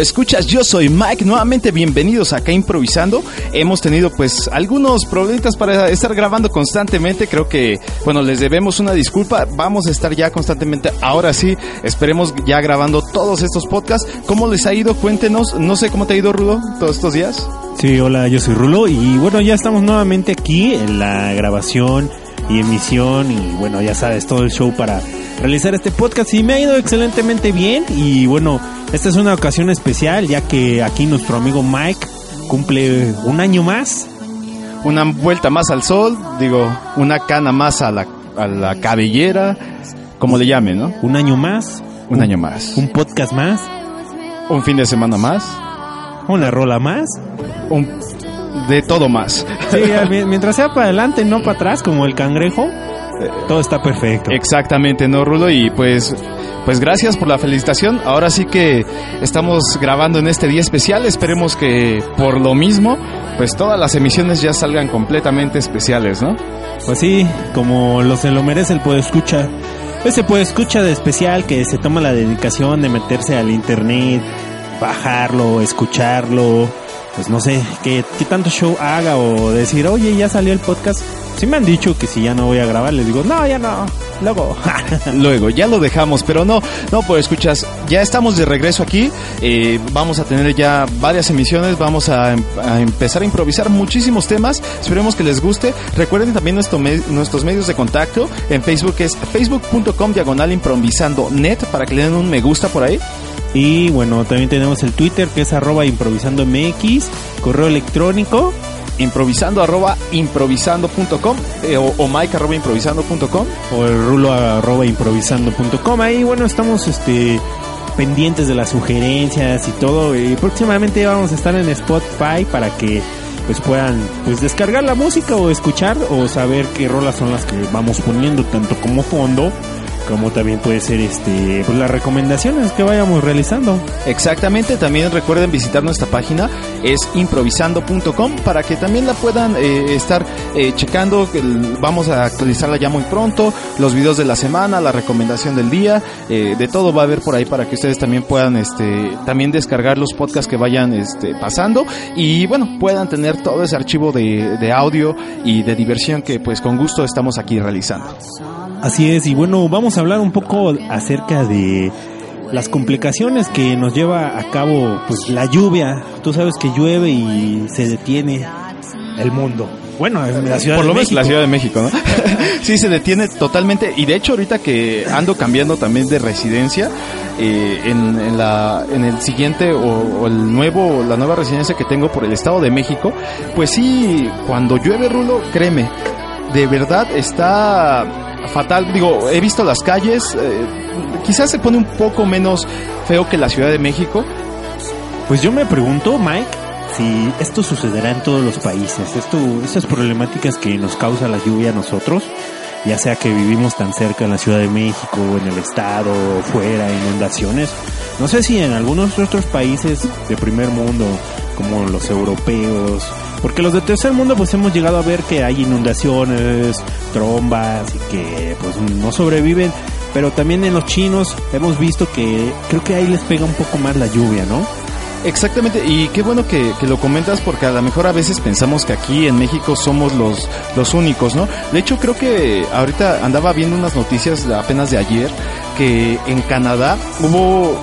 Escuchas, yo soy Mike, nuevamente bienvenidos acá improvisando. Hemos tenido pues algunos problemitas para estar grabando constantemente, creo que bueno, les debemos una disculpa, vamos a estar ya constantemente, ahora sí, esperemos ya grabando todos estos podcasts. ¿Cómo les ha ido? Cuéntenos, no sé cómo te ha ido Rulo todos estos días. Sí, hola, yo soy Rulo y bueno, ya estamos nuevamente aquí en la grabación y emisión y bueno, ya sabes, todo el show para realizar este podcast y me ha ido excelentemente bien y bueno, esta es una ocasión especial ya que aquí nuestro amigo Mike cumple un año más. Una vuelta más al sol, digo, una cana más a la, a la cabellera, como le llamen, ¿no? Un año más. Un, año más. Un podcast más. Un fin de semana más. Una rola más. Un, de todo más. Sí, mientras sea para adelante, no para atrás, como el cangrejo. Todo está perfecto. Exactamente, ¿no, Rulo? Y pues, pues gracias por la felicitación. Ahora sí que estamos grabando en este día especial. Esperemos que por lo mismo, pues todas las emisiones ya salgan completamente especiales, ¿no? Pues sí, como lo se lo merece el puede escuchar. Ese puede escuchar de especial que se toma la dedicación de meterse al internet, bajarlo, escucharlo, pues no sé, qué, qué tanto show haga o decir, oye, ya salió el podcast si me han dicho que si ya no voy a grabar, les digo, no, ya no, luego. luego, ya lo dejamos, pero no, no, pues escuchas, ya estamos de regreso aquí, eh, vamos a tener ya varias emisiones, vamos a, empezar a improvisar muchísimos temas, esperemos que les guste. Recuerden también nuestro nuestros medios de contacto, en Facebook es facebook.com diagonal improvisando net, para que le den un me gusta por ahí. Y bueno, también tenemos el Twitter que es arroba improvisando mx, correo electrónico. Improvisando arroba improvisando.com eh, o, o mike arroba improvisando.com o el rulo arroba improvisando.com ahí bueno estamos este pendientes de las sugerencias y todo y próximamente vamos a estar en Spotify para que pues puedan pues descargar la música o escuchar o saber qué rolas son las que vamos poniendo tanto como fondo como también puede ser este pues las recomendaciones que vayamos realizando. Exactamente, también recuerden visitar nuestra página, es improvisando.com para que también la puedan eh, estar eh, checando, vamos a actualizarla ya muy pronto, los videos de la semana, la recomendación del día, eh, de todo va a haber por ahí para que ustedes también puedan este también descargar los podcasts que vayan este pasando y bueno, puedan tener todo ese archivo de, de audio y de diversión que pues con gusto estamos aquí realizando. Así es, y bueno, vamos a hablar un poco acerca de las complicaciones que nos lleva a cabo pues la lluvia. Tú sabes que llueve y se detiene el mundo. Bueno, en la ciudad Por lo menos la Ciudad de México, ¿no? sí, se detiene totalmente. Y de hecho, ahorita que ando cambiando también de residencia, eh, en, la, en el siguiente o, el nuevo, la nueva residencia que tengo por el Estado de México, pues sí, cuando llueve, Rulo, créeme, de verdad está fatal. Digo, he visto las calles, eh, quizás se pone un poco menos feo que la Ciudad de México. Pues yo me pregunto, Mike, si esto sucederá en todos los países. Esto, estas problemáticas que nos causa la lluvia a nosotros, ya sea que vivimos tan cerca en la Ciudad de México, en el estado, fuera, inundaciones. No sé si en algunos otros países de primer mundo, como los europeos, porque los de tercer mundo pues hemos llegado a ver que hay inundaciones, trombas y que pues no sobreviven. Pero también en los chinos hemos visto que creo que ahí les pega un poco más la lluvia, ¿no? Exactamente, y qué bueno que, lo comentas porque a lo mejor a veces pensamos que aquí en México somos los, los únicos, ¿no? De hecho creo que ahorita andaba viendo unas noticias apenas de ayer que en Canadá hubo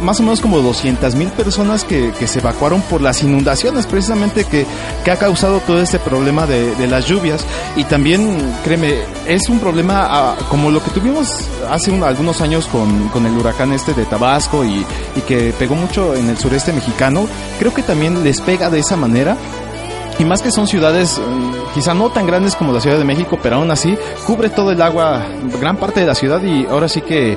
más o menos como 200 mil personas que, que, se evacuaron por las inundaciones precisamente que, que ha causado todo este problema de, de, las lluvias y también créeme es un problema ah, como lo que tuvimos hace algunos años con, con, el huracán este de Tabasco y, y que pegó mucho en el sureste mexicano creo que también les pega de esa manera y más que son ciudades mm, quizá no tan grandes como la Ciudad de México, pero aún así cubre todo el agua, gran parte de la ciudad y ahora sí que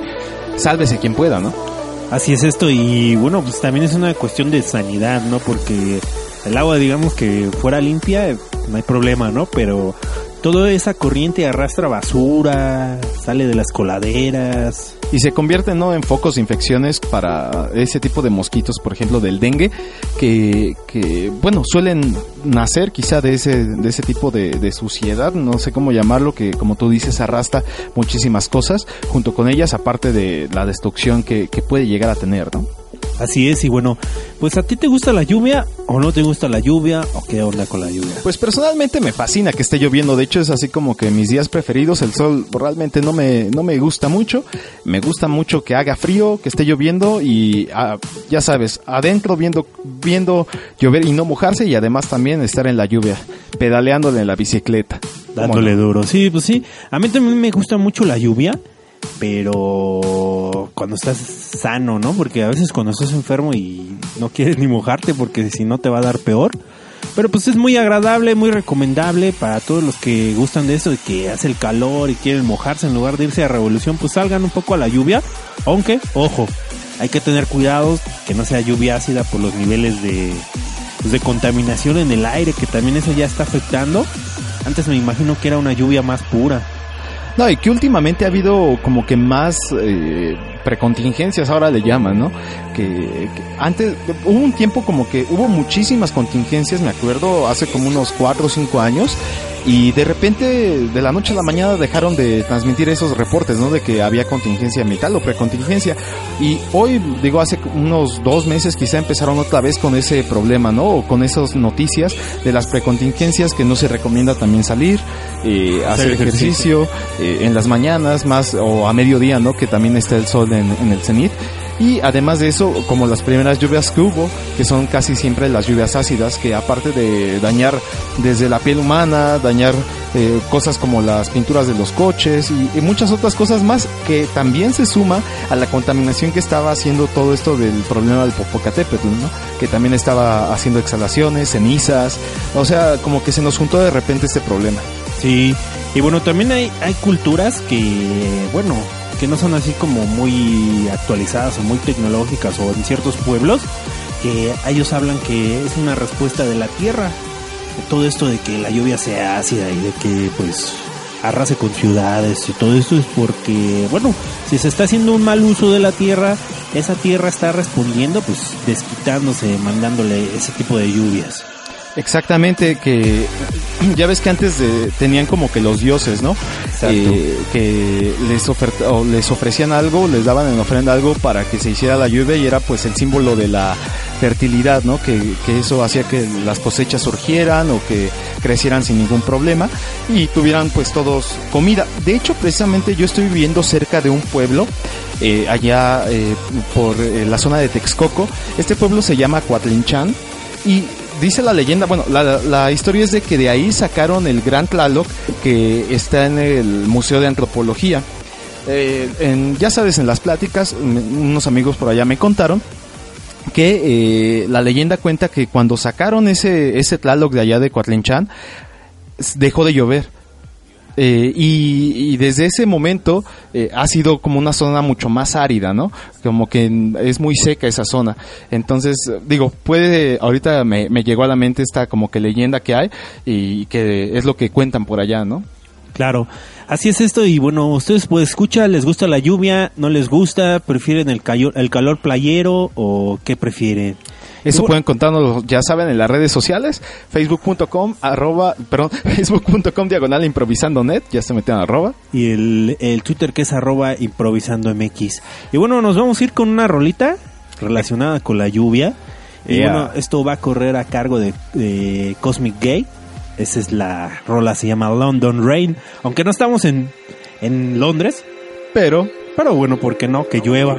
sálvese quien pueda, ¿no? Así es esto y bueno, pues también es una cuestión de sanidad, ¿no? Porque el agua, digamos que fuera limpia, no hay problema, ¿no? Pero toda esa corriente arrastra basura, sale de las coladeras. Y se convierte ¿no? en focos de infecciones para ese tipo de mosquitos, por ejemplo, del dengue, que, que bueno, suelen nacer quizá de ese, de ese tipo de, suciedad, no sé cómo llamarlo, que como tú dices arrastra muchísimas cosas, junto con ellas, aparte de la destrucción que, que puede llegar a tener, ¿no? Así es, y bueno, pues a ti te gusta la lluvia o no te gusta la lluvia o qué onda con la lluvia. Pues personalmente me fascina que esté lloviendo, de hecho es así como que mis días preferidos, el sol realmente no me, no me gusta mucho, me gusta mucho que haga frío, que esté lloviendo y ah, ya sabes, adentro viendo, viendo llover y no mojarse y además también estar en la lluvia, pedaleándole en la bicicleta. Dándole duro, sí, pues sí, a mí también me gusta mucho la lluvia pero cuando estás sano, ¿no? Porque a veces cuando estás enfermo y no quieres ni mojarte porque si no te va a dar peor. Pero pues es muy agradable, muy recomendable para todos los que gustan de eso, de que hace el calor y quieren mojarse en lugar de irse a revolución, pues salgan un poco a la lluvia. Aunque, ojo, hay que tener cuidado que no sea lluvia ácida por los niveles de, pues, de contaminación en el aire, que también eso ya está afectando. Antes me imagino que era una lluvia más pura. No, y que últimamente ha habido como que más eh, precontingencias, ahora le llaman, ¿no? Que, antes, hubo un tiempo como que hubo muchísimas contingencias, me acuerdo, hace como unos 4 o 5 años, y de repente, de la noche a la mañana, dejaron de transmitir esos reportes, ¿no? De que había contingencia metal o precontingencia. Y hoy, digo, hace unos dos meses quizá empezaron otra vez con ese problema, ¿no? O con esas noticias de las precontingencias que no se recomienda también salir, eh, hacer ejercicio, eh, en las mañanas, más, o a mediodía, ¿no? Que también está el sol en, en el cenit. Y además de eso, como las primeras lluvias que hubo, que son casi siempre las lluvias ácidas, que aparte de dañar desde la piel humana, dañar eh, cosas como las pinturas de los coches y, muchas otras cosas más, que también se suma a la contaminación que estaba haciendo todo esto del problema del Popocatépetl. Que también estaba haciendo exhalaciones, cenizas, o sea, como que se nos juntó de repente este problema. Sí, y bueno, también hay, hay culturas que, bueno, que no son así como muy actualizadas o muy tecnológicas o en ciertos pueblos que ellos hablan que es una respuesta de la tierra. Todo esto de que la lluvia sea ácida y de que pues arrase con ciudades y todo esto es porque bueno si se está haciendo un mal uso de la tierra esa tierra está respondiendo pues desquitándose mandándole ese tipo de lluvias Exactamente, que ya ves que antes tenían como que los dioses, ¿no? Eh, que les, o les ofrecían algo, les daban en ofrenda algo para que se hiciera la lluvia y era pues el símbolo de la fertilidad, ¿no? Que, que eso hacía que las cosechas surgieran o que crecieran sin ningún problema y tuvieran pues todos comida. De hecho, precisamente yo estoy viviendo cerca de un pueblo, eh, allá eh, por la zona de Texcoco. Este pueblo se llama Coatlinchan y dice la leyenda, bueno, la, historia es de que de ahí sacaron el Gran Tlaloc que está en el Museo de Antropología. Eh, ya sabes, en las pláticas, unos amigos por allá me contaron que eh, la leyenda cuenta que cuando sacaron ese, ese Tlaloc de allá de Coatlinchan, dejó de llover eh, y, desde ese momento eh, ha sido como una zona mucho más árida, ¿no? Como que es muy seca esa zona. Entonces, digo, puede, ahorita me, me llegó a la mente esta como que leyenda que hay y que es lo que cuentan por allá, ¿no? Claro, así es esto y bueno, ustedes pues escucha, les gusta la lluvia, no les gusta, prefieren el, el calor playero o qué prefieren. Eso pueden contarnos, ya saben, en las redes sociales, facebook.com, arroba, perdón, facebook.com diagonal improvisando net, ya se metieron arroba. Y el, el Twitter que es arroba improvisando mx. Y bueno, nos vamos a ir con una rolita relacionada con la lluvia. Y bueno, esto va a correr a cargo de, Cosmic Gay. Esa es la rola, se llama London Rain. Aunque no estamos en, en Londres. Pero, pero bueno, ¿por qué no? Que llueva.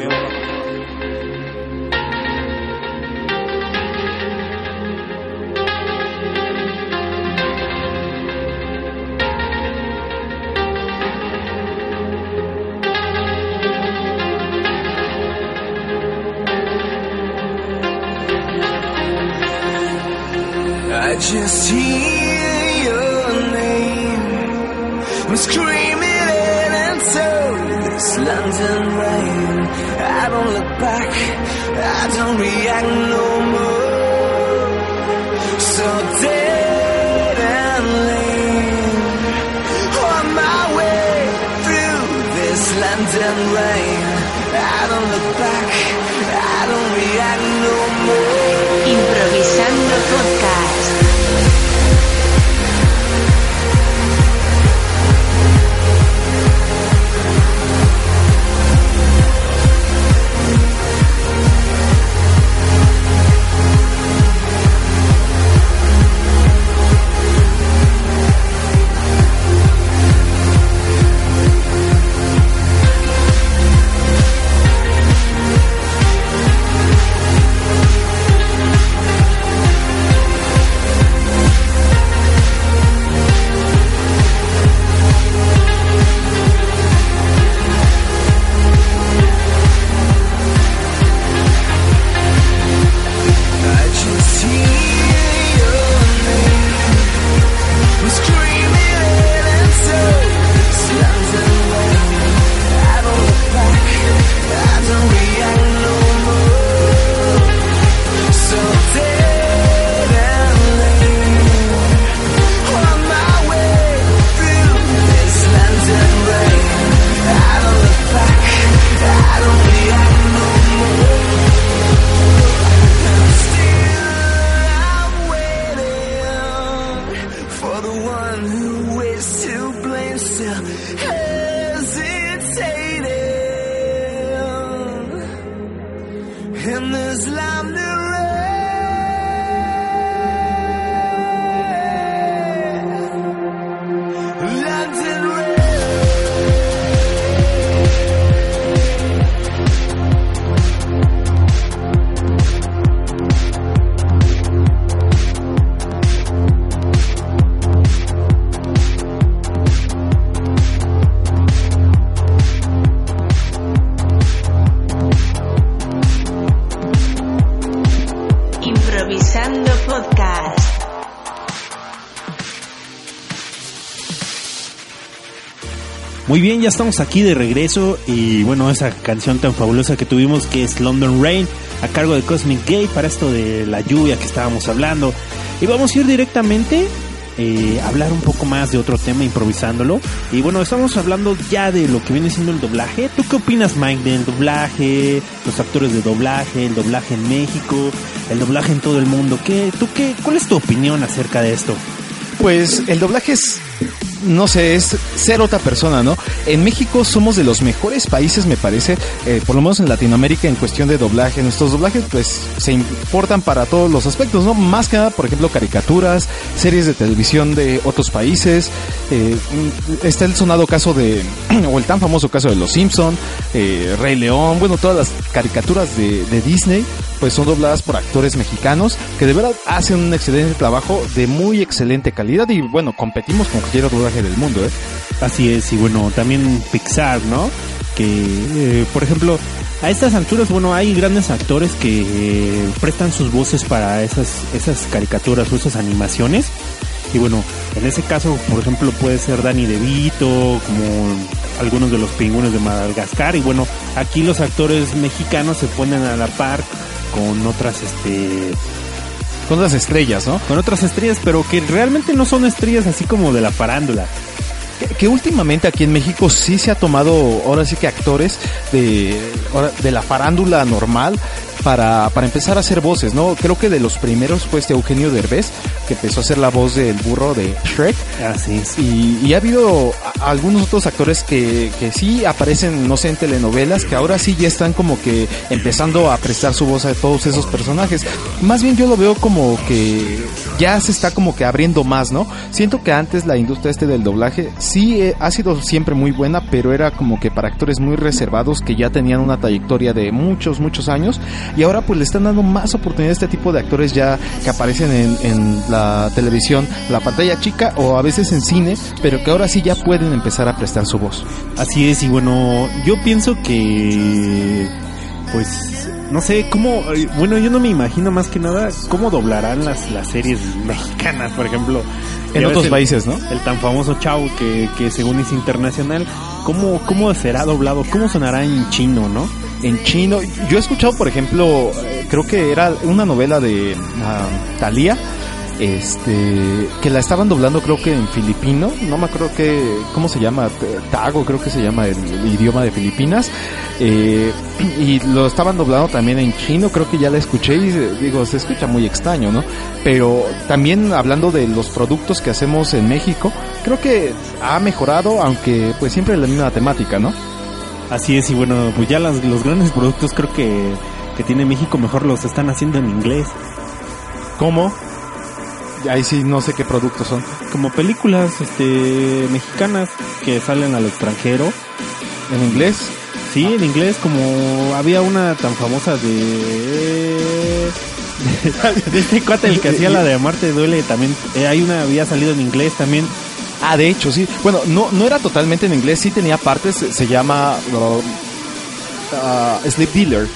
This land of Muy bien, ya estamos aquí de regreso y bueno, esa canción tan fabulosa que tuvimos que es London Rain a cargo de Cosmic Gay para esto de la lluvia que estábamos hablando. Y vamos a ir directamente eh, a hablar un poco más de otro tema improvisándolo. Y bueno, estamos hablando ya de lo que viene siendo el doblaje. ¿Tú qué opinas Mike del doblaje, los actores de doblaje, el doblaje en México, el doblaje en todo el mundo? ¿Qué, tú qué, ¿Cuál es tu opinión acerca de esto? Pues el doblaje es, no sé, es ser otra persona, ¿no? En México somos de los mejores países, me parece, eh, por lo menos en Latinoamérica, en cuestión de doblaje. Nuestros doblajes, pues, se importan para todos los aspectos, ¿no? Más que nada, por ejemplo, caricaturas, series de televisión de otros países. eh, está el sonado caso de, o el tan famoso caso de Los Simpson, eh, Rey León, bueno, todas las caricaturas de, de Disney pues son dobladas por actores mexicanos que de verdad hacen un excelente trabajo de muy excelente calidad y bueno, competimos con cualquier doblaje del mundo, ¿eh? Así es, y bueno, también Pixar, ¿no? Que, eh, por ejemplo, a estas alturas, bueno, hay grandes actores que eh, prestan sus voces para esas, esas caricaturas o esas animaciones. Y bueno, en ese caso, por ejemplo, puede ser Danny DeVito, como algunos de los pingüinos de Madagascar. Y bueno, aquí los actores mexicanos se ponen a la par con otras, este, Con las estrellas, ¿no? con otras estrellas, pero que realmente no son estrellas así como de la farándula. Que, que últimamente aquí en México sí se ha tomado, ahora sí que actores de, de la farándula normal para, para empezar a hacer voces, ¿no? Creo que de los primeros fue este Eugenio Derbez, que empezó a hacer la voz del burro de Shrek. Así es. Y, y ha habido algunos otros actores que, que sí aparecen, no sé, en telenovelas, que ahora sí ya están como que empezando a prestar su voz a todos esos personajes. Más bien yo lo veo como que ya se está como que abriendo más, ¿no? Siento que antes la industria este del doblaje sí eh, ha sido siempre muy buena, pero era como que para actores muy reservados que ya tenían una trayectoria de muchos, muchos años. Y ahora pues le están dando más oportunidad a este tipo de actores ya que aparecen en, en la televisión, la pantalla chica o a veces en cine, pero que ahora sí ya pueden empezar a prestar su voz. Así es, y bueno, yo pienso que, pues, no sé, cómo, bueno, yo no me imagino más que nada cómo doblarán las, las series mexicanas, por ejemplo. En Ya otros el- países, ¿no? El tan famoso Chau que, que según es internacional, ¿cómo, ¿cómo será doblado? ¿Cómo sonará en chino, no? En chino. Yo he escuchado, por ejemplo, eh, creo que era una novela de Thalía, este, que la estaban doblando creo que en filipino, no me acuerdo que, ¿cómo se llama? Tago creo que se llama el, idioma de Filipinas, eh, y lo estaban doblando también en chino, creo que ya la escuché y digo, se escucha muy extraño, ¿no? Pero también hablando de los productos que hacemos en México, creo que ha mejorado, aunque pues siempre la misma temática, ¿no? Así es, y bueno, pues ya las- los grandes productos creo que, que tiene México mejor los están haciendo en inglés. ¿Cómo? Ahí sí no sé qué productos son. Como películas este mexicanas que salen al extranjero. ¿En inglés? Sí, en inglés, como había una tan famosa de... De este cuate, el que hacía la de Amarte Duele, también eh, hay una, había salido en inglés también. Ah, de hecho, sí. Bueno, no, no era totalmente en inglés, sí tenía partes, se, se llama uh, uh, Sleep Dealer.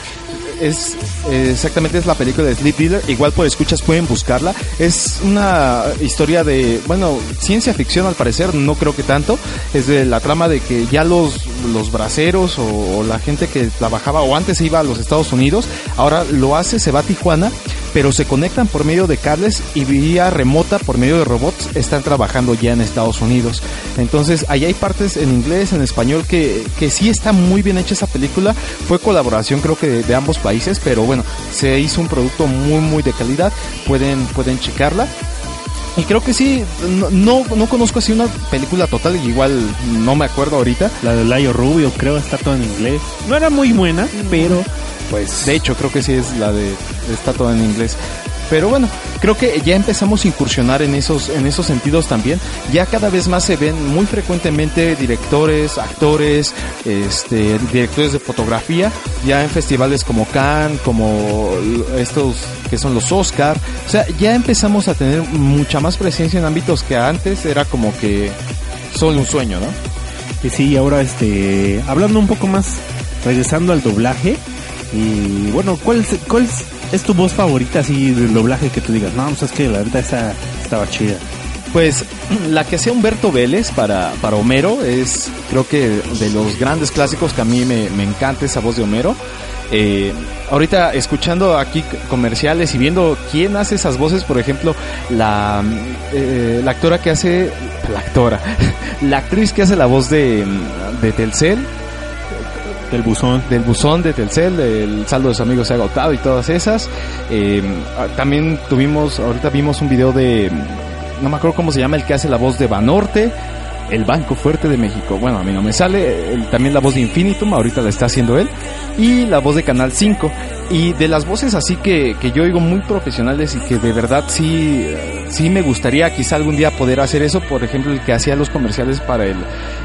Es exactamente es la película de Sleep Dealer. Igual por escuchas pueden buscarla. Es una historia de, bueno, ciencia ficción al parecer, no creo que tanto. Es de la trama de que ya los, los braceros o, o la gente que trabajaba o antes iba a los Estados Unidos, ahora lo hace, se va a Tijuana, pero se conectan por medio de cables y vía remota por medio de robots están trabajando ya en Estados Unidos. Entonces, ahí hay partes en inglés, en español, que, que sí está muy bien hecha esa película. Fue colaboración creo que de, de ambos países, pero bueno, se hizo un producto muy muy de calidad. Pueden, pueden checarla. Y creo que sí, no, no, no conozco así una película total, igual no me acuerdo ahorita. La de Layo Rubio, creo, está todo en inglés. No era muy buena, pero pues De hecho, creo que sí es la de está todo en inglés. Pero bueno, creo que ya empezamos a incursionar en esos en esos sentidos también. Ya cada vez más se ven muy frecuentemente directores, actores, este, directores de fotografía, ya en festivales como Cannes, como estos que son los Oscar. O sea, ya empezamos a tener mucha más presencia en ámbitos que antes era como que solo un sueño, ¿no? que sí, ahora este, hablando un poco más, regresando al doblaje, y bueno, ¿cuál, cuál es, tu voz favorita así del doblaje que tú digas? No, pues es que la verdad esa estaba chida. Pues la que hacía Humberto Vélez para, para Homero es creo que de los grandes clásicos que a mí me, me encanta esa voz de Homero. Eh, ahorita escuchando aquí comerciales y viendo quién hace esas voces, por ejemplo, la, eh, la actora que hace, la actora, la actriz que hace la voz de, de Telcel, Del buzón. del buzón de Telcel, del saldo de sus amigos se ha agotado y todas esas. Eh, ah, también tuvimos, ahorita vimos un video de, no me acuerdo cómo se llama, el que hace la voz de Banorte, el Banco Fuerte de México. Bueno, a mí no me sale, también la voz de Infinitum, ahorita la está haciendo él, y la voz de Canal 5. Y de las voces así que, que yo oigo muy profesionales y que de verdad sí, sí me gustaría quizá algún día poder hacer eso, por ejemplo, el que hacía los comerciales para el,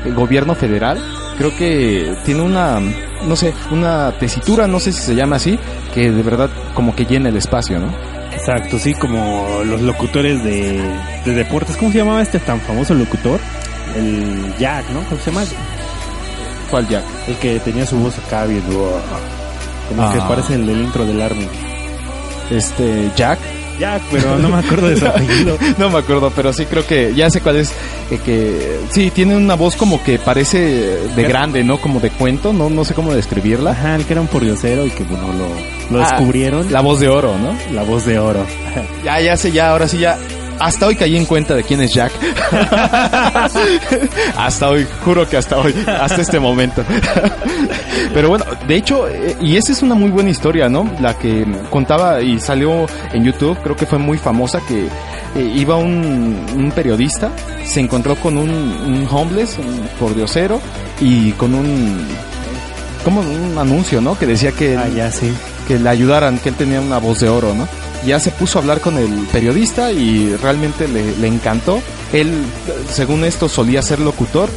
el gobierno federal, creo que tiene una, no sé, una tesitura, no sé si se llama así, que de verdad como que llena el espacio, ¿no? Exacto, sí, como los locutores de, de deportes. ¿Cómo se llamaba este tan famoso locutor? El Jack, ¿no? ¿Cómo se llama? ¿Cuál Jack? El que tenía su voz acá bien... Como que Ah. parece el del intro del Army. Este, Jack. Jack, pero no me acuerdo de su apellido. no me acuerdo, pero sí creo que ya sé cuál es. eh, que sí, tiene una voz como que parece de grande, ¿no? Como de cuento, no, no sé cómo describirla. Ajá, el que era un pordiosero y que bueno, lo, lo Ah, descubrieron. La voz de oro, ¿no? la voz de oro. Ya, ya sé, ya, ahora sí, ya. Hasta hoy caí en cuenta de quién es Jack. hasta hoy, juro que hasta hoy, hasta este momento. Pero bueno, de hecho, eh, y esa es una muy buena historia, ¿no? La que contaba y salió en YouTube, creo que fue muy famosa, que eh, iba un, un periodista, se encontró con un, un homeless, un pordiosero, y con un... Como un anuncio, ¿no? Que decía que Ah, ya sí. que le ayudaran, que él tenía una voz de oro, ¿no? Ya se puso a hablar con el periodista y realmente le, le encantó. Él, según esto, solía ser locutor,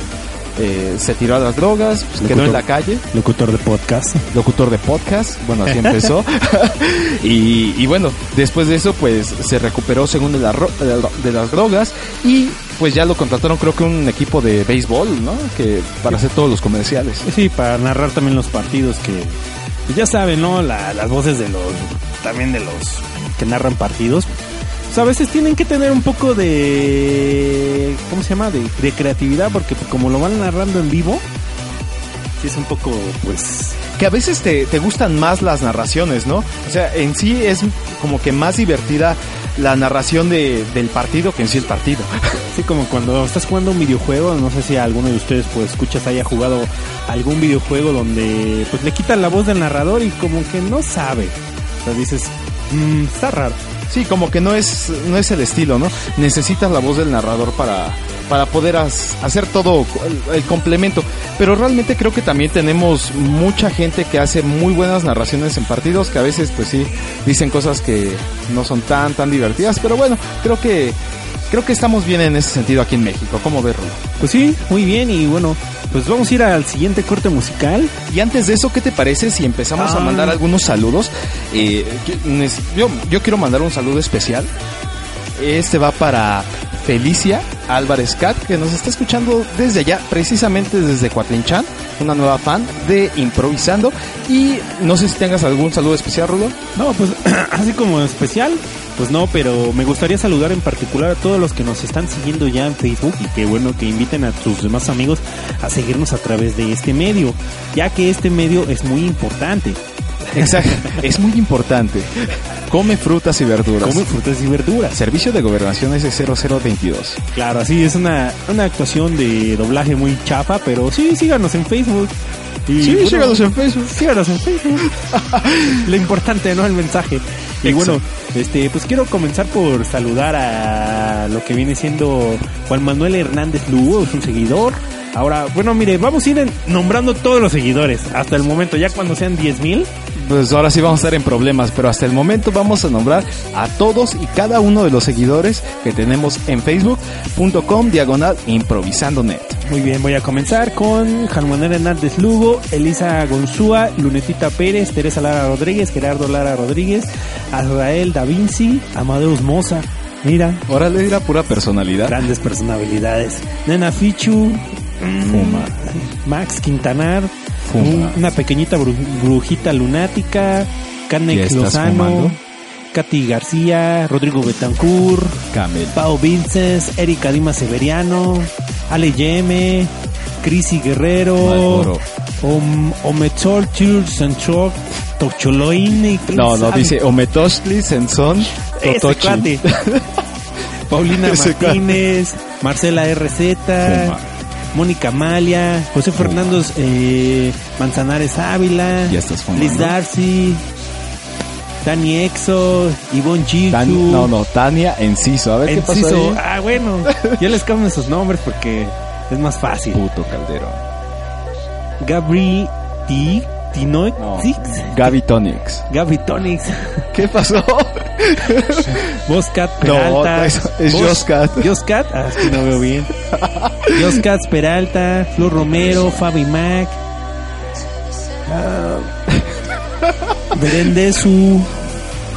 eh, se tiró a las drogas, pues, quedó en la calle, Locutor de podcast. locutor de podcast, bueno, así empezó. y, y bueno, después de eso, pues se recuperó según de, la ro- de la- de las drogas y pues ya lo contrataron creo que un equipo de béisbol, ¿no? Que para hacer todos los comerciales. Sí, para narrar también los partidos que pues ya saben, ¿no? La- las voces de los también de los que narran partidos. O sea, a veces tienen que tener un poco de ¿cómo se llama? de, de creatividad porque pues, como lo van narrando en vivo, sí es un poco pues que a veces te, te gustan más las narraciones, ¿no? O sea, en sí es como que más divertida la narración de, del partido que en sí el partido. Así como cuando estás jugando un videojuego, no sé si alguno de ustedes pues escuchas haya jugado algún videojuego donde pues le quitan la voz del narrador y como que no sabe. O sea, dices, "Mm, está raro. Sí, como que no es, no es el estilo, ¿no? Necesitas la voz del narrador para, para poder hacer todo el, el complemento. Pero realmente creo que también tenemos mucha gente que hace muy buenas narraciones en partidos, que a veces pues sí dicen cosas que no son tan, tan divertidas. Pero bueno, creo que, creo que estamos bien en ese sentido aquí en México. ¿Cómo verlo? Pues sí, muy bien y bueno, pues vamos a ir al siguiente corte musical. Y antes de eso, ¿qué te parece si empezamos a Ah. mandar algunos saludos? Eh, yo, yo, quiero mandar un saludo especial. Este va para Felicia Álvarez Cat, que nos está escuchando desde allá, precisamente desde Cuatlinchan, una nueva fan de Improvisando. Y no sé si tengas algún saludo especial, Rulo. No, pues así como especial, pues no, pero me gustaría saludar en particular a todos los que nos están siguiendo ya en Facebook y que bueno que inviten a sus demás amigos a seguirnos a través de este medio, ya que este medio es muy importante. Exacto, es muy importante. Come frutas y verduras. Come frutas y verduras. Servicio de Gobernación S0022. Claro, así es una, una actuación de doblaje muy chafa, pero sí, síganos en Facebook. Y, Sí, bueno, síganos en Facebook. Síganos en Facebook. Lo importante, ¿no? El mensaje. Y bueno, este, pues quiero comenzar por saludar a lo que viene siendo Juan Manuel Hernández Lugo, es un seguidor. Ahora, bueno, mire, vamos a ir en- nombrando todos los seguidores hasta el momento, ya cuando sean 10 mil. Pues ahora sí vamos a estar en problemas, pero hasta el momento vamos a nombrar a todos y cada uno de los seguidores que tenemos en facebook.com diagonal improvisando.net. Muy bien, voy a comenzar con Juan Manuel Hernández Lugo, Elisa Gonzúa, Lunetita Pérez, Teresa Lara Rodríguez, Gerardo Lara Rodríguez, Azrael Da Vinci, Amadeus Moza. Mira, Órale, era pura personalidad. grandes personalidades. Nena Fichu, Fuma. Max Quintanar, Fuma. una pequeñita bru- brujita lunática, ¿Ya Canex Lozano? Katy García, Rodrigo Betancourt, Camel. Pau Vinces, Erika Dima Severiano, Ale Yeme, Crisi Guerrero. Om, Ometzol Church Tocholoine. No, no, dice Senzon Ese Totochi. cuate. Paulina. Martínez, Marcela RZ, Fuma. Mónica Malia, José Fernando eh, Manzanares Ávila, Ya estás fumando. Liz Darcy, Dani Exo, Ivonne. Tan- no, no, Tania Enciso. A ver qué pasó Enciso. ahí? Ah, bueno, ya les cambio sus nombres porque es más fácil. Puto Calderón. Gabri T. Tinoix. No. Gaby Tonix. Gaby Tonix. ¿Qué pasó? Boscat No, Peralta. es- es Bos- Joscat. Joscat. Ah, es que no veo bien. Joscat Peralta, Flor Romero, Fabi Mac. Ah, Berendezu,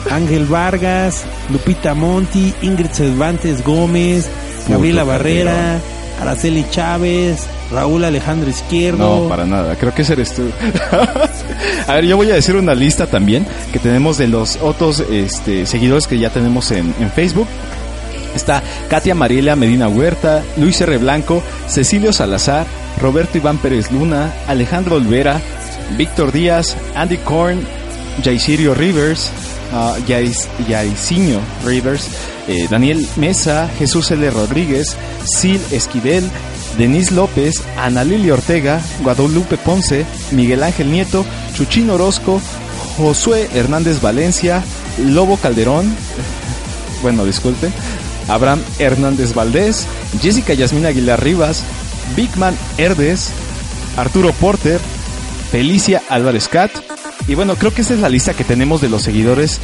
Ángel Vargas, Lupita Monti, Ingrid Cervantes Gómez, Gabriela Barrera, Araceli Chávez, Raúl Alejandro Izquierdo. No, para nada. Creo que ese eres tú. a ver, yo voy a decir una lista también que tenemos de los otros este, seguidores que ya tenemos en, Facebook. Está Katia Mariela Medina Huerta, Luis R. Blanco, Cecilio Salazar, Roberto Iván Pérez Luna, Alejandro Olvera, Víctor Díaz, Andy Korn, Jaicirio Rivers, Yais- Yaiciño Rivers, eh, Daniel Mesa, Jesús L. Rodríguez, Sil Esquivel, Denise López, Ana Lili Ortega, Guadalupe Ponce, Miguel Ángel Nieto, Chuchín Orozco, Josué Hernández Valencia, Lobo Calderón, bueno, disculpe, Abraham Hernández Valdés, Jessica Yasmina Aguilar Rivas, Bigman Herdes, Arturo Porter, Felicia Álvarez Cat. Y bueno, creo que esta es la lista que tenemos de los seguidores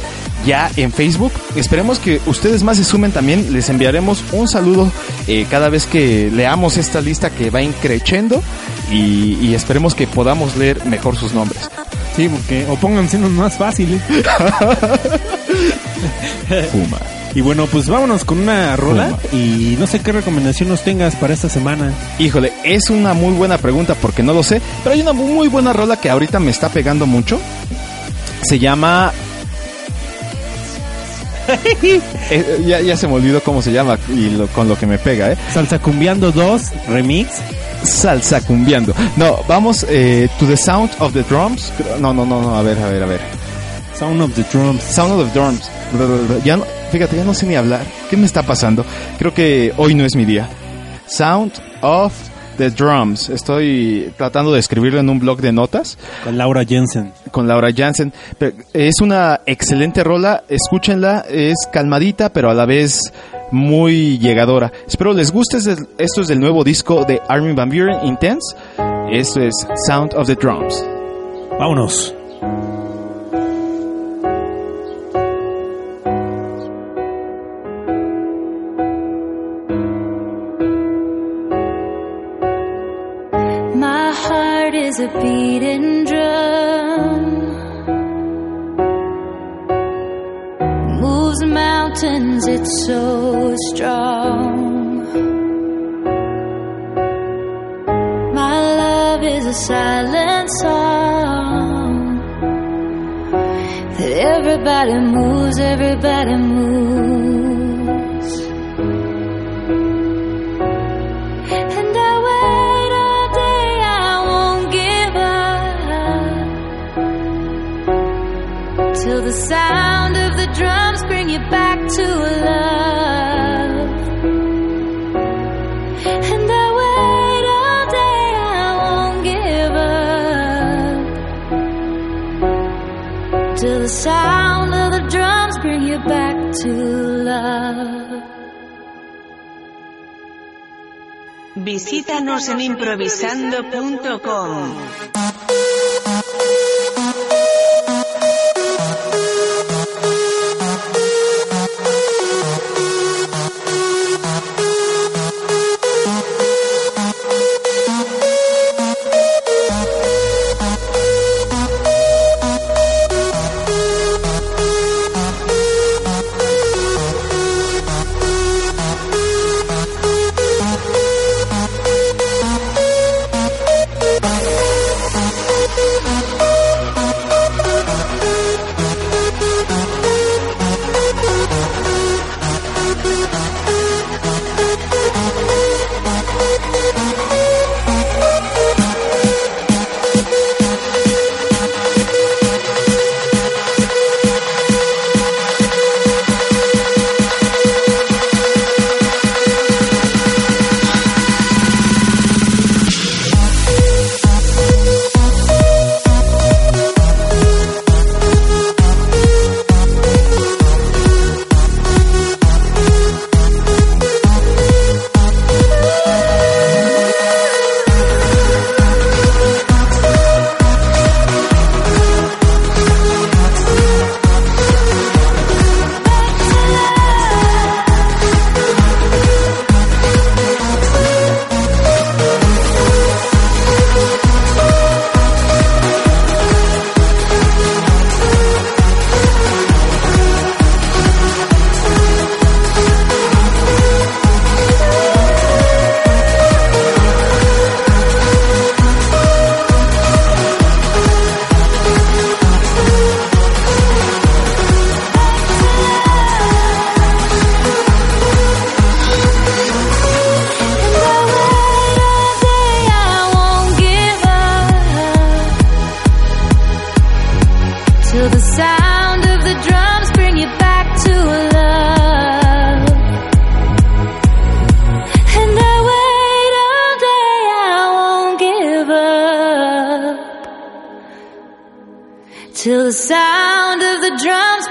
ya en Facebook. Esperemos que ustedes más se sumen también. Les enviaremos un saludo eh, cada vez que leamos esta lista que va increciendo y, y esperemos que podamos leer mejor sus nombres. Sí, porque o pónganse unos más fáciles. Puma. Y bueno, pues vámonos con una rola y no sé qué recomendación nos tengas para esta semana. Híjole, es una muy buena pregunta porque no lo sé, pero hay una muy buena rola que ahorita me está pegando mucho. Se llama... Eh, ya, ya se me olvidó cómo se llama y lo- con lo que me pega, ¿eh? Salsa Cumbiando 2 Remix. Salsa cumbiando. No, vamos eh, to the sound of the drums. No, no, no, no, a ver, a ver, a ver. Sound of the Drums. Sound of the drums. Ya no, fíjate, ya no sé ni hablar. ¿Qué me está pasando? Creo que hoy no es mi día. Sound of the drums. Estoy tratando de escribirlo en un blog de notas Con Laura Jensen. con Laura Jansen. Pero Es una excelente rola, escúchenla, es calmadita pero a la vez muy llegadora. Espero les guste, esto es del nuevo disco de Armin Van Buren, Intense. Esto es Sound of the Drums. Vámonos. Everybody moves, everybody moves. And I wait all day, I won't give up till the sound of the drums bring you back to love. Visítanos en improvisando.com.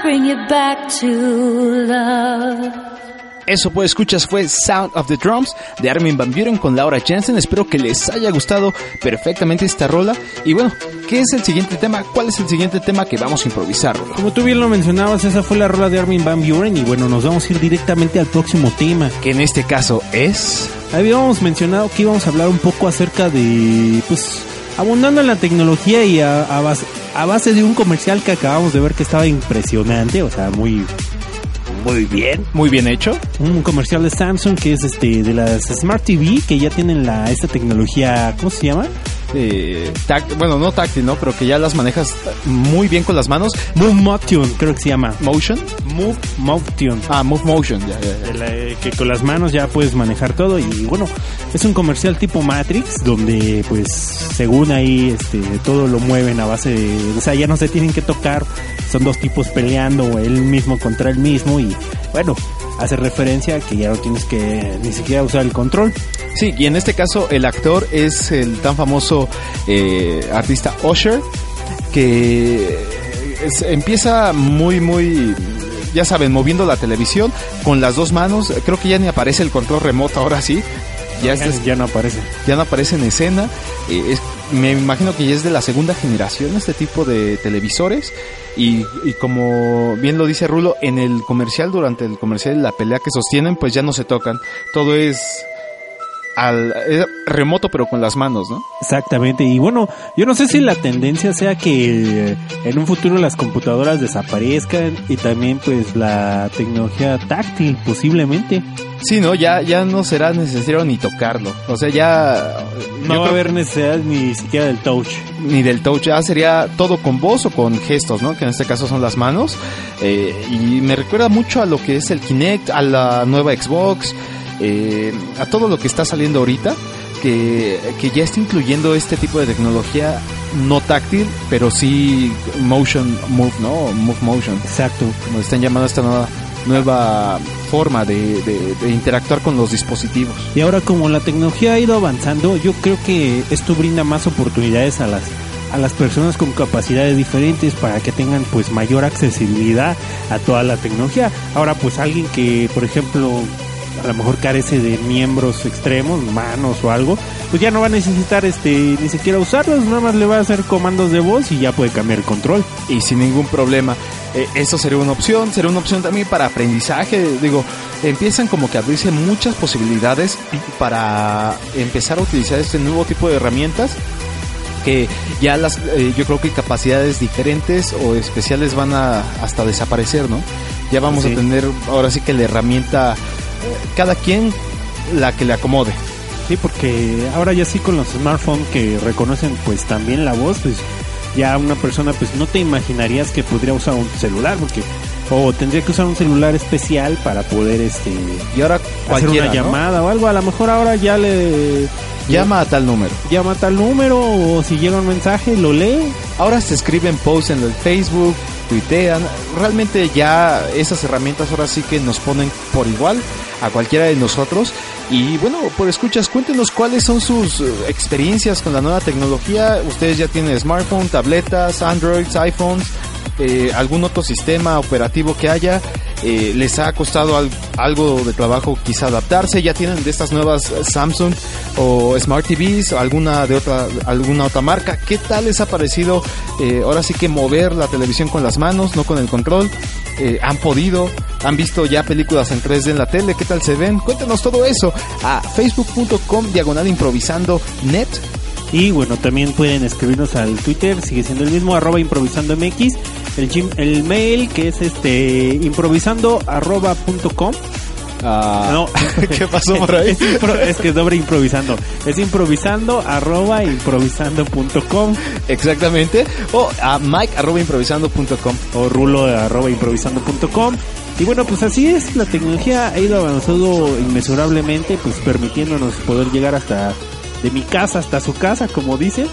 bring you back to love. Eso pues escuchas fue Sound of the Drums de Armin Van Buren con Laura Jensen. Espero que les haya gustado perfectamente esta rola. Y bueno, ¿qué es el siguiente tema? ¿Cuál es el siguiente tema que vamos a improvisar? Como tú bien lo mencionabas, esa fue la rola de Armin Van Buren y bueno, nos vamos a ir directamente al próximo tema. Que en este caso es... Habíamos mencionado que íbamos a hablar un poco acerca de, pues, abundando en la tecnología y a, a base, a base de un comercial que acabamos de ver que estaba impresionante, o sea, muy, muy bien. Muy bien hecho. Un comercial de Samsung que es este de las Smart TV que ya tienen la esta tecnología, ¿cómo se llama? Eh, bueno, no táctil, ¿no? Pero que ya las manejas muy bien con las manos. Move Motion, creo que se llama. Motion. Move Motion. Ah, Move Motion, ya, ya, la- que con las manos ya puedes manejar todo y bueno, es un comercial tipo Matrix donde pues según ahí este todo lo mueven a base de, o sea, ya no se tienen que tocar, son dos tipos peleando, él mismo contra él mismo y bueno, hace referencia a que ya no tienes que ni siquiera usar el control. Sí, y en este caso el actor es el tan famoso eh, artista Usher, que empieza muy, muy, ya saben, moviendo la televisión con las dos manos. Creo que ya ni aparece el control remoto ahora sí. Ya, Ya, es- ya no aparece. ya no aparece en escena. Eh, es- me imagino que ya es de la segunda generación este tipo de televisores. Y, y como bien lo dice Rulo, en el comercial, durante el comercial, la pelea que sostienen, pues ya no se tocan. Todo es, al, remoto, pero con las manos, ¿no? Exactamente, y bueno, yo no sé si la tendencia sea que eh, en un futuro las computadoras desaparezcan y también pues la tecnología táctil posiblemente. Sí, ¿no? Ya, ya no será necesario ni tocarlo. O sea, ya... No yo va a haber necesidad ni siquiera del touch. ni del touch, ya sería todo con voz o con gestos, ¿no? Que en este caso son las manos. Eh, y me recuerda mucho a lo que es el Kinect, a la nueva Xbox, eh, a todo lo que está saliendo ahorita, que, que ya está incluyendo este tipo de tecnología no táctil, pero sí motion move, ¿no? Move motion, Exacto. como están llamando esta nueva, nueva forma de, de- de interactuar con los dispositivos. Y ahora como la tecnología ha ido avanzando, yo creo que esto brinda más oportunidades a las a las personas con capacidades diferentes para que tengan pues mayor accesibilidad a toda la tecnología. Ahora pues alguien que por ejemplo a lo mejor carece de miembros extremos, manos o algo, pues ya no va a necesitar este ni siquiera usarlos, nada más le va a hacer comandos de voz y ya puede cambiar el control. y sin ningún problema. Eh, eso sería una opción, sería una opción también para aprendizaje. Digo, empiezan como que a abrirse muchas posibilidades para empezar a utilizar este nuevo tipo de herramientas que ya las eh, yo creo que capacidades diferentes o especiales van a hasta desaparecer, ¿no? Ya vamos Sí. a tener ahora sí que la herramienta cada quien la que le acomode. Sí, porque ahora ya sí con los smartphones que reconocen pues también la voz, pues ya una persona pues no te imaginarías que podría usar un celular porque o tendría que usar un celular especial para poder este Y ahora hacer una ¿no? llamada o algo, a lo mejor ahora ya le llama a tal número. llama a tal número o si llega un mensaje lo lee. Ahora se escriben posts en el Facebook, tuitean. Realmente ya esas herramientas ahora sí que nos ponen por igual a cualquiera de nosotros. Y bueno, por escuchas, cuéntenos cuáles son sus eh, experiencias con la nueva tecnología. Ustedes ya tienen smartphone, tabletas, Androids, iPhones, eh, algún otro sistema operativo que haya. Eh, les ha costado al- algo de trabajo quizá adaptarse. Ya tienen de estas nuevas Samsung o Smart TVs alguna de otra alguna otra marca. ¿Qué tal les ha parecido eh, ahora sí que mover la televisión con las manos, no con el control? Eh, ¿Han podido? ¿Han visto ya películas en 3D en la tele? ¿Qué tal se ven? Cuéntenos todo eso a facebook.com diagonal improvisando net. Y bueno, también pueden escribirnos al Twitter, sigue siendo el mismo, arroba improvisando MX, el, gym- el mail que es este improvisando arroba punto com. Ah, No. ¿Qué pasó por ahí? Es, es que es doble improvisando. Es improvisando arroba improvisando punto com Exactamente. O a mike arroba improvisando.com. o rulo arroba improvisando punto com. Y bueno, pues así es, la tecnología ha ido avanzando inmesurablemente, pues permitiéndonos poder llegar hasta de mi casa hasta su casa, como dicen.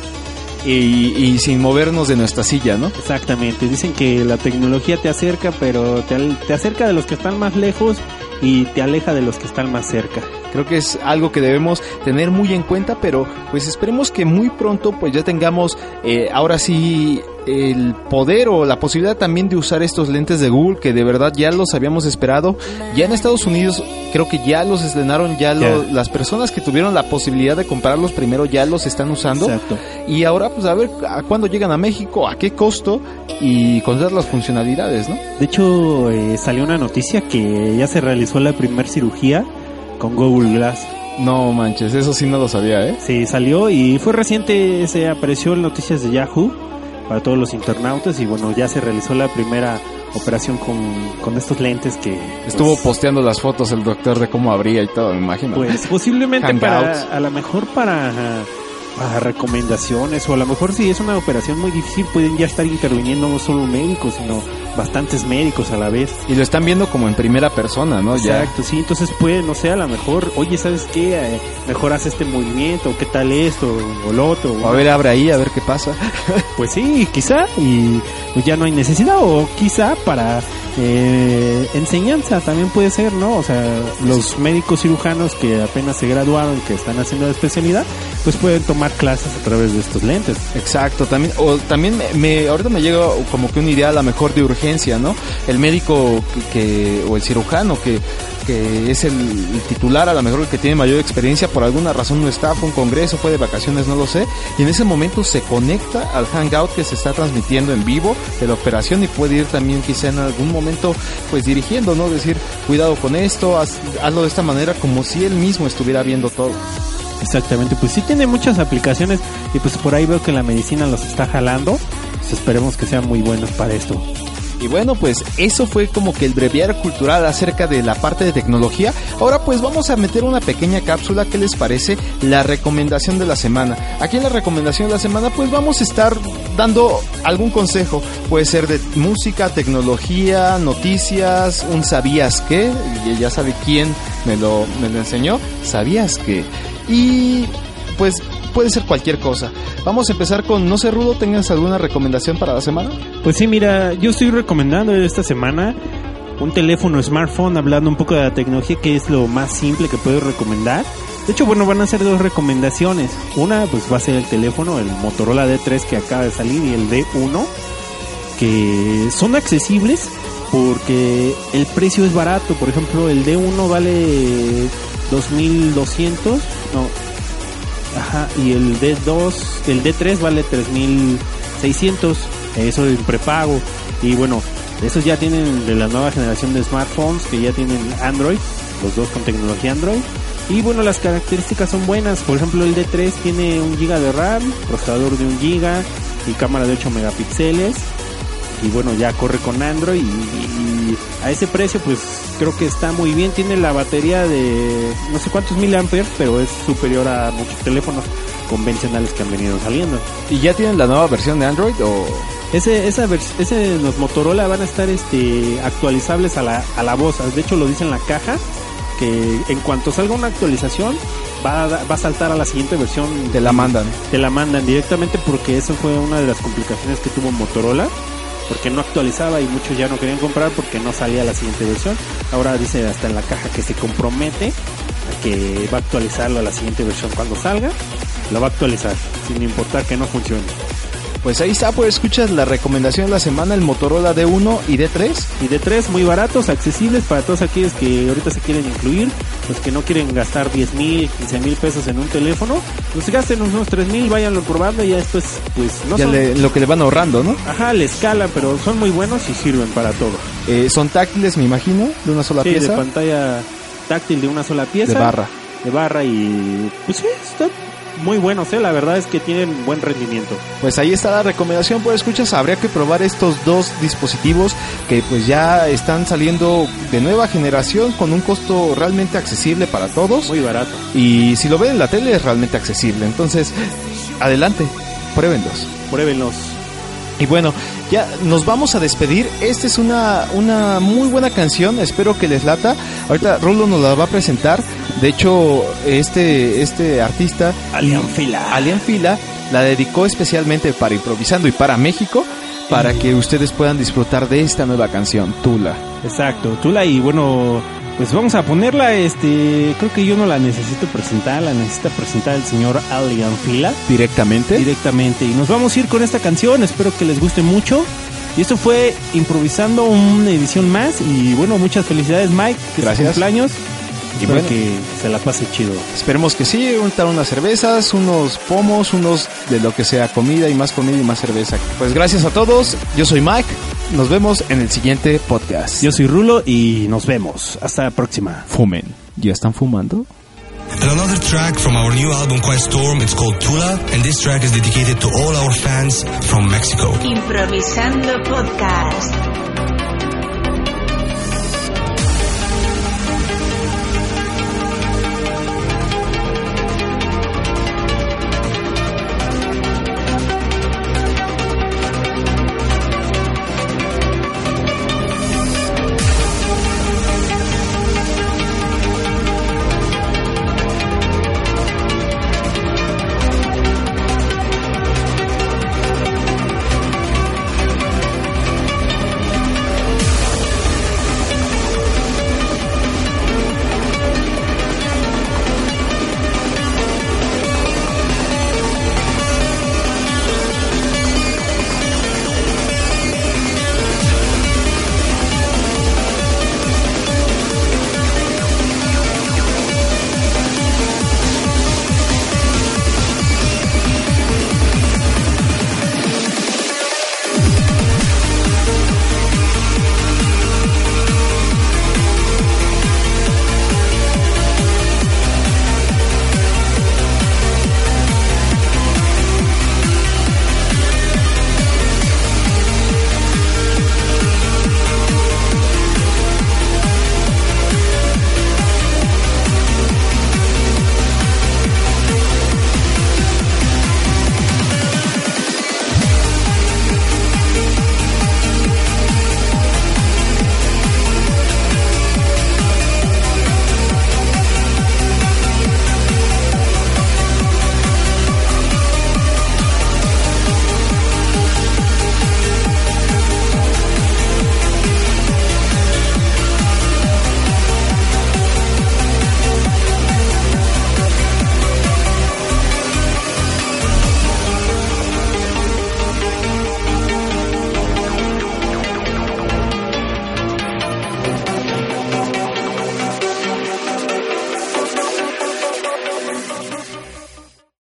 Y, y sin movernos de nuestra silla, ¿no? Exactamente, dicen que la tecnología te acerca, pero te, te acerca de los que están más lejos y te aleja de los que están más cerca. Creo que es algo que debemos tener muy en cuenta, pero pues esperemos que muy pronto pues ya tengamos eh, ahora sí el poder o la posibilidad también de usar estos lentes de Google que de verdad ya los habíamos esperado. Ya en Estados Unidos creo que ya los estrenaron, ya, lo- las personas que tuvieron la posibilidad de comprarlos primero ya los están usando. Exacto. Y ahora pues a ver a cuándo llegan a México, a qué costo y con todas las funcionalidades, ¿no? De hecho, eh, salió una noticia que ya se realizó la primera cirugía con Google Glass. No manches, eso sí no lo sabía, ¿eh? Sí, salió y fue reciente, se apareció en noticias de Yahoo para todos los internautas y bueno, ya se realizó la primera operación con, con estos lentes que... Estuvo pues, posteando las fotos el doctor de cómo abría y todo, me imagino. Pues posiblemente para, a lo mejor para, para recomendaciones o a lo mejor si es una operación muy difícil pueden ya estar interviniendo no solo médicos sino bastantes médicos a la vez. Y lo están viendo como en primera persona, ¿no? Ya. Exacto, sí, entonces puede, no sé, a lo mejor, oye, ¿sabes qué? Eh, mejor haz este movimiento, ¿qué tal esto? O lo otro. O a ver, abre ahí, a ver qué pasa. Pues sí, quizá, y pues ya no hay necesidad, o quizá para eh, enseñanza también puede ser, ¿no? O sea, los médicos cirujanos que apenas se graduaron, que están haciendo la especialidad, pues pueden tomar clases a través de estos lentes. Exacto, también, o también me, me- ahorita me llega como que una idea a la mejor de urgencia, ¿no? El médico que, o el cirujano que, que es el, titular, a lo mejor el que tiene mayor experiencia, por alguna razón no está, fue un congreso, fue de vacaciones, no lo sé, y en ese momento se conecta al hangout que se está transmitiendo en vivo de la operación y puede ir también quizá en algún momento pues dirigiendo, ¿no? Decir, cuidado con esto, haz- hazlo de esta manera como si él mismo estuviera viendo todo. Exactamente, pues sí tiene muchas aplicaciones y pues por ahí veo que la medicina los está jalando, pues esperemos que sean muy buenos para esto. Y bueno, pues eso fue como que el breviario cultural acerca de la parte de tecnología. Ahora pues vamos a meter una pequeña cápsula que les parece la recomendación de la semana. Aquí en la recomendación de la semana pues vamos a estar dando algún consejo. Puede ser de música, tecnología, noticias, un sabías qué. Ya sabe quién me lo, me lo enseñó. Sabías qué. Y pues puede ser cualquier cosa. Vamos a empezar con, no sé Rudo, ¿tengas alguna recomendación para la semana? Pues sí, mira, yo estoy recomendando esta semana un teléfono smartphone hablando un poco de la tecnología que es lo más simple que puedo recomendar. De hecho, bueno, van a ser dos recomendaciones. Una, pues va a ser el teléfono, el Motorola D3 que acaba de salir y el D1, que son accesibles porque el precio es barato. Por ejemplo, el D1 vale 2200, y el D2, el D3 vale 3600, eso en prepago. Y bueno, esos ya tienen de la nueva generación de smartphones que ya tienen Android, los dos con tecnología Android. Y bueno, las características son buenas. Por ejemplo, el D3 tiene un GB de RAM, procesador de un GB y cámara de 8 megapíxeles. Y bueno, ya corre con Android y, y a ese precio pues creo que está muy bien. Tiene la batería de no sé cuántos miliamperes, pero es superior a muchos teléfonos convencionales que han venido saliendo. ¿Y ya tienen la nueva versión de Android o...? Ese, esa ese, los Motorola van a estar este, actualizables a la, a la voz. De hecho, lo dice en la caja que en cuanto salga una actualización va a, va a saltar a la siguiente versión. Te la mandan. Te la mandan directamente porque eso fue una de las complicaciones que tuvo Motorola. Porque no actualizaba y muchos ya no querían comprar porque no salía la siguiente versión. Ahora dice hasta en la caja que se compromete a que va a actualizarlo a la siguiente versión cuando salga. Lo va a actualizar sin importar que no funcione. Pues ahí está, pues escuchas la recomendación de la semana, el Motorola D1 y D3. Y de tres muy baratos, accesibles para todos aquellos que ahorita se quieren incluir, los que no quieren gastar 10 mil, 15 mil pesos en un teléfono, pues gasten unos 3 mil, váyanlo probando y ya después, pues no ya son... le- lo que le van ahorrando, ¿no? Ajá, le escala, pero son muy buenos y sirven para todo. Eh, son táctiles, me imagino, de una sola Sí, de pieza. pantalla táctil de una sola pieza. De barra. De barra y pues sí, están muy buenos, ¿eh? la verdad es que tienen buen rendimiento. Pues ahí está la recomendación, pues escuchas, habría que probar estos dos dispositivos que pues ya están saliendo de nueva generación con un costo realmente accesible para todos. Muy barato. Y si lo ven en la tele es realmente accesible. Entonces, adelante, pruébenlos. Pruébenlos. Y bueno, ya nos vamos a despedir. Esta es una, una muy buena canción, espero que les lata. Ahorita Rulo nos la va a presentar. De hecho, este, este artista, Alien Fila. Alien Fila, la dedicó especialmente para Improvisando y para México, para que ustedes puedan disfrutar de esta nueva canción, Tula. Exacto, Tula y bueno, pues vamos a ponerla, este, creo que yo no la necesito presentar, la necesita presentar el señor Alien Fila Directamente. directamente y nos vamos a ir con esta canción, espero que les guste mucho. Y esto fue improvisando una edición más y bueno, muchas felicidades Mike, que es Gracias. cumpleaños. Y bueno. que se la pase chido. Esperemos que sí, untar unas cervezas, unos pomos, unos de lo que sea comida y más comida y más cerveza. Pues gracias a todos, yo soy Mike, nos vemos en el siguiente podcast. Yo soy Rulo y nos vemos. Hasta la próxima. fumen. ¿Ya están fumando? And another track from our new album Quiet Storm, it's called Tula, and this track is dedicated to all our fans from Mexico. Improvisando podcast.